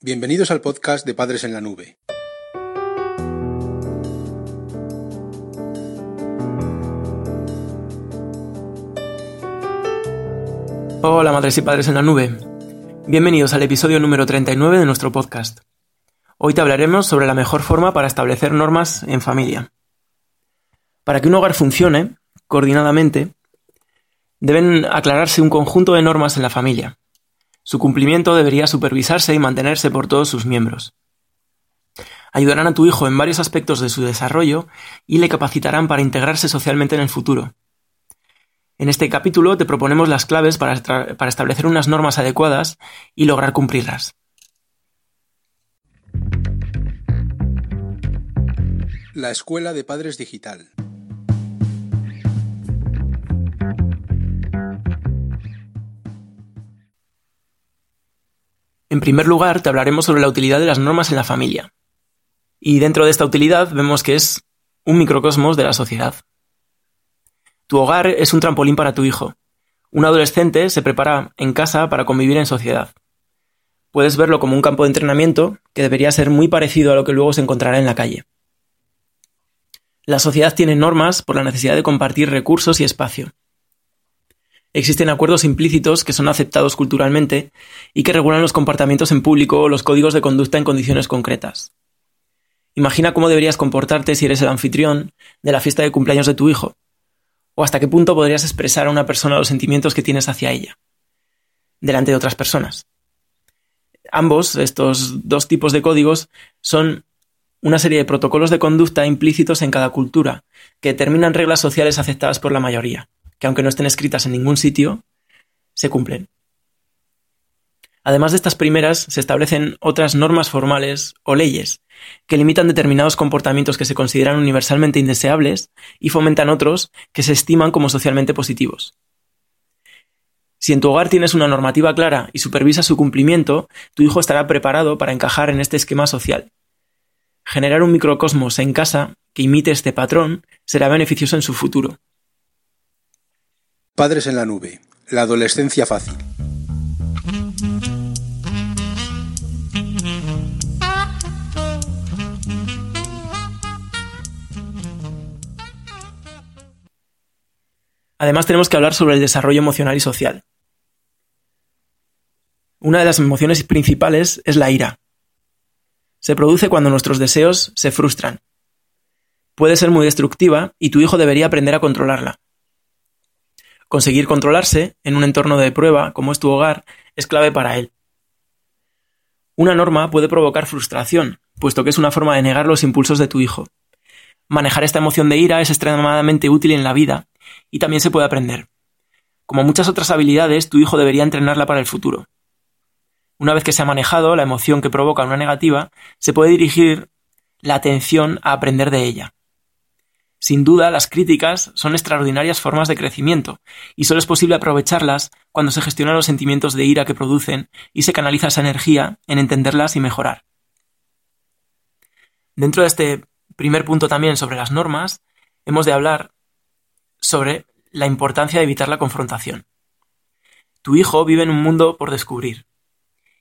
Bienvenidos al podcast de Padres en la Nube. Hola madres y padres en la nube. Bienvenidos al episodio número 39 de nuestro podcast. Hoy te hablaremos sobre la mejor forma para establecer normas en familia. Para que un hogar funcione coordinadamente, deben aclararse un conjunto de normas en la familia, su cumplimiento debería supervisarse y mantenerse por todos sus miembros. Ayudarán a tu hijo en varios aspectos de su desarrollo y le capacitarán para integrarse socialmente en el futuro. En este capítulo te proponemos las claves para, para establecer unas normas adecuadas y lograr cumplirlas. La Escuela de Padres Digital. En primer lugar, te hablaremos sobre la utilidad de las normas en la familia. Y dentro de esta utilidad vemos que es un microcosmos de la sociedad. Tu hogar es un trampolín para tu hijo. Un adolescente se prepara en casa para convivir en sociedad. Puedes verlo como un campo de entrenamiento que debería ser muy parecido a lo que luego se encontrará en la calle. La sociedad tiene normas por la necesidad de compartir recursos y espacio. Existen acuerdos implícitos que son aceptados culturalmente y que regulan los comportamientos en público o los códigos de conducta en condiciones concretas. Imagina cómo deberías comportarte si eres el anfitrión de la fiesta de cumpleaños de tu hijo, o hasta qué punto podrías expresar a una persona los sentimientos que tienes hacia ella, delante de otras personas. Ambos, estos dos tipos de códigos, son una serie de protocolos de conducta implícitos en cada cultura, que determinan reglas sociales aceptadas por la mayoría que aunque no estén escritas en ningún sitio, se cumplen. Además de estas primeras, se establecen otras normas formales o leyes que limitan determinados comportamientos que se consideran universalmente indeseables y fomentan otros que se estiman como socialmente positivos. Si en tu hogar tienes una normativa clara y supervisa su cumplimiento, tu hijo estará preparado para encajar en este esquema social. Generar un microcosmos en casa que imite este patrón será beneficioso en su futuro. Padres en la nube. La adolescencia fácil. Además tenemos que hablar sobre el desarrollo emocional y social. Una de las emociones principales es la ira. Se produce cuando nuestros deseos se frustran. Puede ser muy destructiva y tu hijo debería aprender a controlarla. Conseguir controlarse en un entorno de prueba como es tu hogar es clave para él. Una norma puede provocar frustración, puesto que es una forma de negar los impulsos de tu hijo. Manejar esta emoción de ira es extremadamente útil en la vida y también se puede aprender. Como muchas otras habilidades, tu hijo debería entrenarla para el futuro. Una vez que se ha manejado la emoción que provoca una negativa, se puede dirigir la atención a aprender de ella. Sin duda, las críticas son extraordinarias formas de crecimiento, y solo es posible aprovecharlas cuando se gestionan los sentimientos de ira que producen y se canaliza esa energía en entenderlas y mejorar. Dentro de este primer punto también sobre las normas, hemos de hablar sobre la importancia de evitar la confrontación. Tu hijo vive en un mundo por descubrir,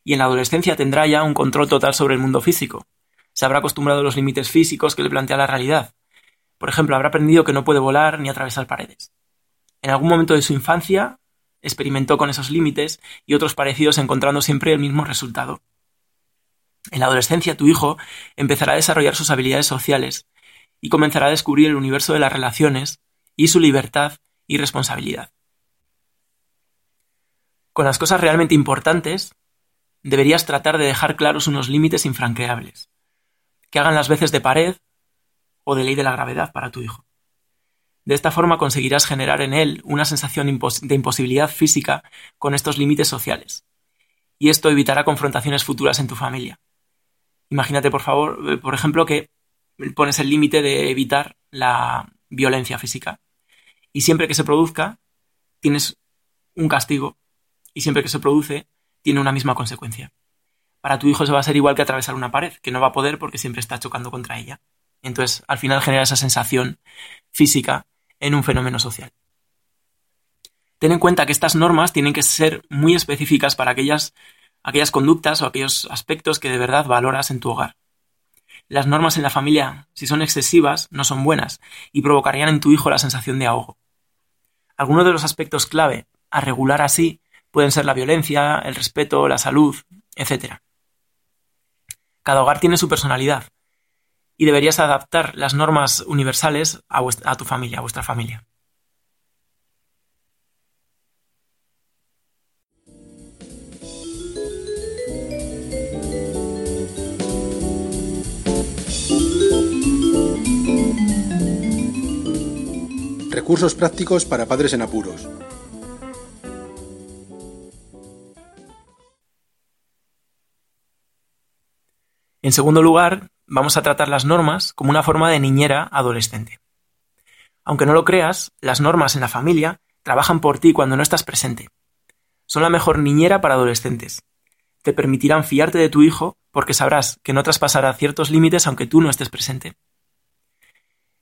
y en la adolescencia tendrá ya un control total sobre el mundo físico. Se habrá acostumbrado a los límites físicos que le plantea la realidad, por ejemplo, habrá aprendido que no puede volar ni atravesar paredes. En algún momento de su infancia experimentó con esos límites y otros parecidos encontrando siempre el mismo resultado. En la adolescencia tu hijo empezará a desarrollar sus habilidades sociales y comenzará a descubrir el universo de las relaciones y su libertad y responsabilidad. Con las cosas realmente importantes, deberías tratar de dejar claros unos límites infranqueables, que hagan las veces de pared o de ley de la gravedad para tu hijo. De esta forma conseguirás generar en él una sensación de imposibilidad física con estos límites sociales. Y esto evitará confrontaciones futuras en tu familia. Imagínate, por favor, eh, por ejemplo, que pones el límite de evitar la violencia física. Y siempre que se produzca, tienes un castigo. Y siempre que se produce, tiene una misma consecuencia. Para tu hijo se va a ser igual que atravesar una pared, que no va a poder porque siempre está chocando contra ella. Entonces, al final genera esa sensación física en un fenómeno social. Ten en cuenta que estas normas tienen que ser muy específicas para aquellas aquellas conductas o aquellos aspectos que de verdad valoras en tu hogar. Las normas en la familia, si son excesivas, no son buenas y provocarían en tu hijo la sensación de ahogo. Algunos de los aspectos clave a regular así pueden ser la violencia, el respeto, la salud, etc. Cada hogar tiene su personalidad y deberías adaptar las normas universales a, tu familia, a vuestra familia. Recursos prácticos para padres en apuros. En segundo lugar, vamos a tratar las normas como una forma de niñera adolescente. Aunque no lo creas, las normas en la familia trabajan por ti cuando no estás presente. Son la mejor niñera para adolescentes. Te permitirán fiarte de tu hijo porque sabrás que no traspasará ciertos límites aunque tú no estés presente.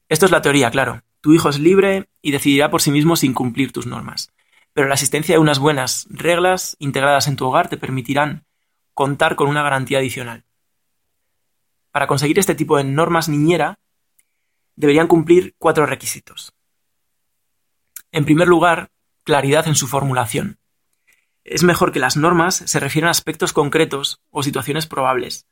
Esto es la teoría, claro. Tu hijo es libre y decidirá por sí mismo sin cumplir tus normas. Pero la existencia de unas buenas reglas integradas en tu hogar te permitirán contar con una garantía adicional. Para conseguir este tipo de normas niñera, deberían cumplir cuatro requisitos. En primer lugar, claridad en su formulación. Es mejor que las normas se refieran a aspectos concretos o situaciones probables.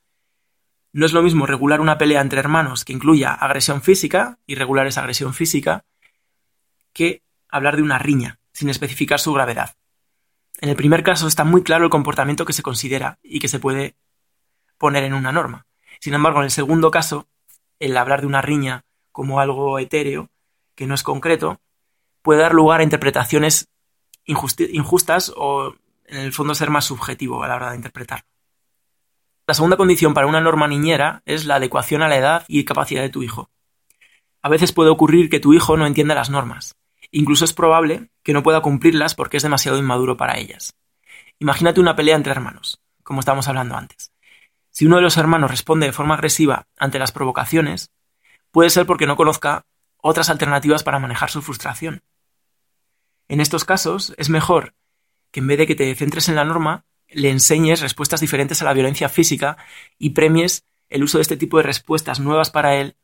No es lo mismo regular una pelea entre hermanos que incluya agresión física, y regular esa agresión física, que hablar de una riña, sin especificar su gravedad. En el primer caso está muy claro el comportamiento que se considera y que se puede poner en una norma. Sin embargo, en el segundo caso, el hablar de una riña como algo etéreo, que no es concreto, puede dar lugar a interpretaciones injustas o, en el fondo, ser más subjetivo a la hora de interpretar. La segunda condición para una norma niñera es la adecuación a la edad y capacidad de tu hijo. A veces puede ocurrir que tu hijo no entienda las normas. Incluso es probable que no pueda cumplirlas porque es demasiado inmaduro para ellas. Imagínate una pelea entre hermanos, como estábamos hablando antes. Si uno de los hermanos responde de forma agresiva ante las provocaciones, puede ser porque no conozca otras alternativas para manejar su frustración. En estos casos, es mejor que en vez de que te centres en la norma, le enseñes respuestas diferentes a la violencia física y premies el uso de este tipo de respuestas nuevas para él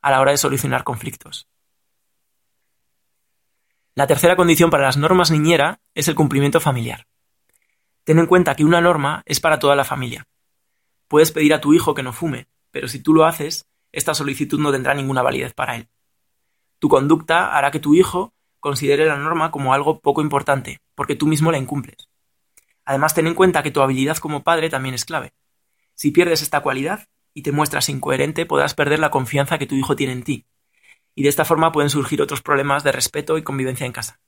a la hora de solucionar conflictos. La tercera condición para las normas niñera es el cumplimiento familiar. Ten en cuenta que una norma es para toda la familia. Puedes pedir a tu hijo que no fume, pero si tú lo haces, esta solicitud no tendrá ninguna validez para él. Tu conducta hará que tu hijo considere la norma como algo poco importante, porque tú mismo la incumples. Además, ten en cuenta que tu habilidad como padre también es clave. Si pierdes esta cualidad y te muestras incoherente, podrás perder la confianza que tu hijo tiene en ti. Y de esta forma pueden surgir otros problemas de respeto y convivencia en casa.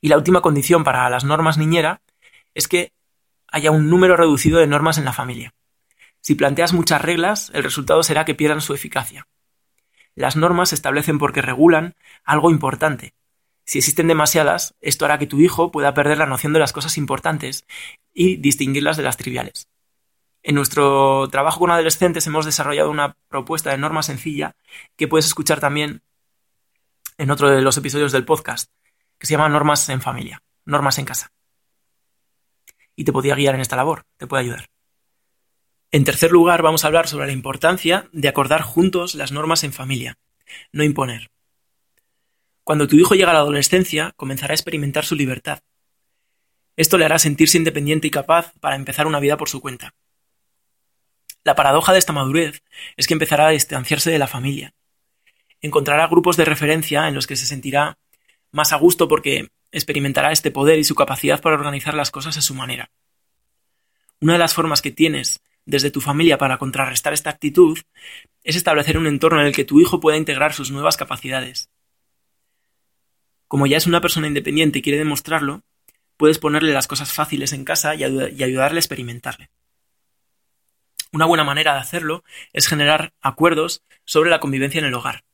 Y la última condición para las normas niñera es que haya un número reducido de normas en la familia. Si planteas muchas reglas, el resultado será que pierdan su eficacia. Las normas se establecen porque regulan algo importante. Si existen demasiadas, esto hará que tu hijo pueda perder la noción de las cosas importantes y distinguirlas de las triviales. En nuestro trabajo con adolescentes hemos desarrollado una propuesta de norma sencilla que puedes escuchar también en otro de los episodios del podcast, que se llama Normas en familia, normas en casa y te podía guiar en esta labor, te puede ayudar. En tercer lugar, vamos a hablar sobre la importancia de acordar juntos las normas en familia, no imponer. Cuando tu hijo llega a la adolescencia, comenzará a experimentar su libertad. Esto le hará sentirse independiente y capaz para empezar una vida por su cuenta. La paradoja de esta madurez es que empezará a distanciarse de la familia. Encontrará grupos de referencia en los que se sentirá más a gusto porque experimentará este poder y su capacidad para organizar las cosas a su manera. Una de las formas que tienes desde tu familia para contrarrestar esta actitud es establecer un entorno en el que tu hijo pueda integrar sus nuevas capacidades. Como ya es una persona independiente y quiere demostrarlo, puedes ponerle las cosas fáciles en casa y, ayudarle a experimentarle. Una buena manera de hacerlo es generar acuerdos sobre la convivencia en el hogar.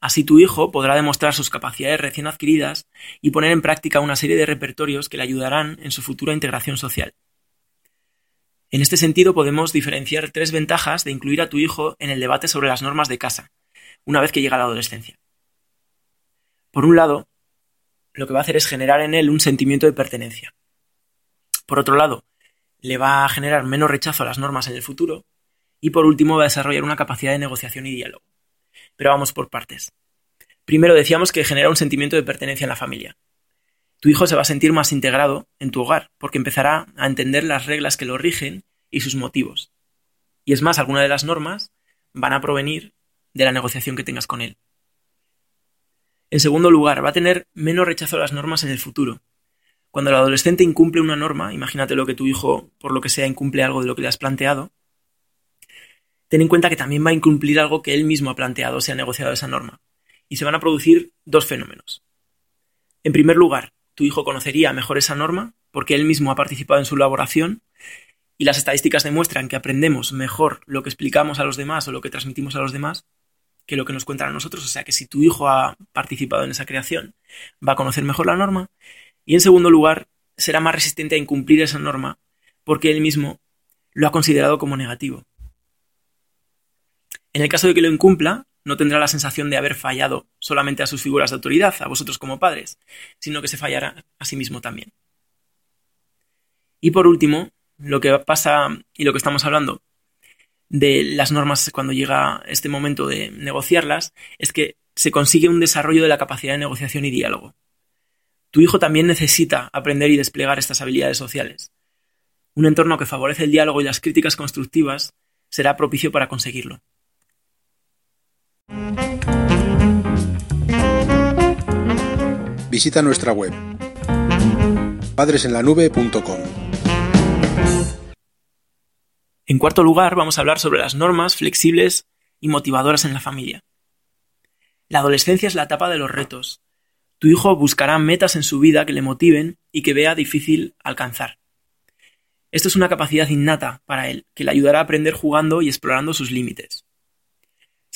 Así tu hijo podrá demostrar sus capacidades recién adquiridas y poner en práctica una serie de repertorios que le ayudarán en su futura integración social. En este sentido podemos diferenciar tres ventajas de incluir a tu hijo en el debate sobre las normas de casa, una vez que llega a la adolescencia. Por un lado, lo que va a hacer es generar en él un sentimiento de pertenencia. Por otro lado, le va a generar menos rechazo a las normas en el futuro y por último va a desarrollar una capacidad de negociación y diálogo. Pero vamos por partes. Primero decíamos que genera un sentimiento de pertenencia en la familia. Tu hijo se va a sentir más integrado en tu hogar porque empezará a entender las reglas que lo rigen y sus motivos. Y es más, algunas de las normas van a provenir de la negociación que tengas con él. En segundo lugar, va a tener menos rechazo a las normas en el futuro. Cuando el adolescente incumple una norma, imagínate lo que tu hijo, por lo que sea, incumple algo de lo que le has planteado, ten en cuenta que también va a incumplir algo que él mismo ha planteado, se ha negociado esa norma. Y se van a producir dos fenómenos. En primer lugar, tu hijo conocería mejor esa norma porque él mismo ha participado en su elaboración y las estadísticas demuestran que aprendemos mejor lo que explicamos a los demás o lo que transmitimos a los demás que lo que nos cuentan a nosotros. O sea que si tu hijo ha participado en esa creación, va a conocer mejor la norma. Y en segundo lugar, será más resistente a incumplir esa norma porque él mismo lo ha considerado como negativo. En el caso de que lo incumpla, no tendrá la sensación de haber fallado solamente a sus figuras de autoridad, a vosotros como padres, sino que se fallará a sí mismo también. Y por último, lo que pasa y lo que estamos hablando de las normas cuando llega este momento de negociarlas es que se consigue un desarrollo de la capacidad de negociación y diálogo. Tu hijo también necesita aprender y desplegar estas habilidades sociales. Un entorno que favorece el diálogo y las críticas constructivas será propicio para conseguirlo. Visita nuestra web padresenlanube.com. En cuarto lugar, vamos a hablar sobre las normas flexibles y motivadoras en la familia. La adolescencia es la etapa de los retos. Tu hijo buscará metas en su vida que le motiven y que vea difícil alcanzar. Esto es una capacidad innata para él, que le ayudará a aprender jugando y explorando sus límites.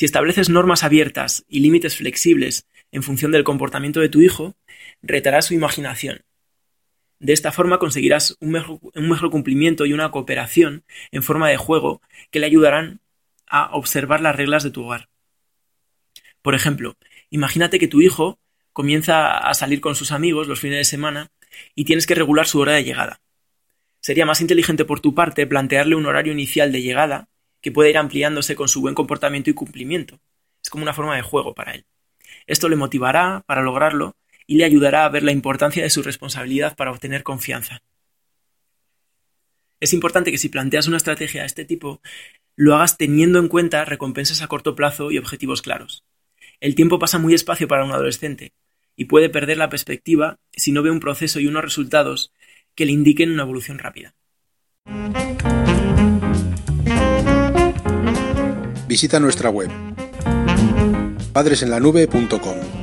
Si estableces normas abiertas y límites flexibles en función del comportamiento de tu hijo, retará su imaginación. De esta forma conseguirás un mejor, cumplimiento y una cooperación en forma de juego que le ayudarán a observar las reglas de tu hogar. Por ejemplo, imagínate que tu hijo comienza a salir con sus amigos los fines de semana y tienes que regular su hora de llegada. Sería más inteligente por tu parte plantearle un horario inicial de llegada que puede ir ampliándose con su buen comportamiento y cumplimiento. Es como una forma de juego para él. Esto le motivará para lograrlo y le ayudará a ver la importancia de su responsabilidad para obtener confianza. Es importante que si planteas una estrategia de este tipo, lo hagas teniendo en cuenta recompensas a corto plazo y objetivos claros. El tiempo pasa muy despacio para un adolescente y puede perder la perspectiva si no ve un proceso y unos resultados que le indiquen una evolución rápida. Visita nuestra web padresenlanube.com.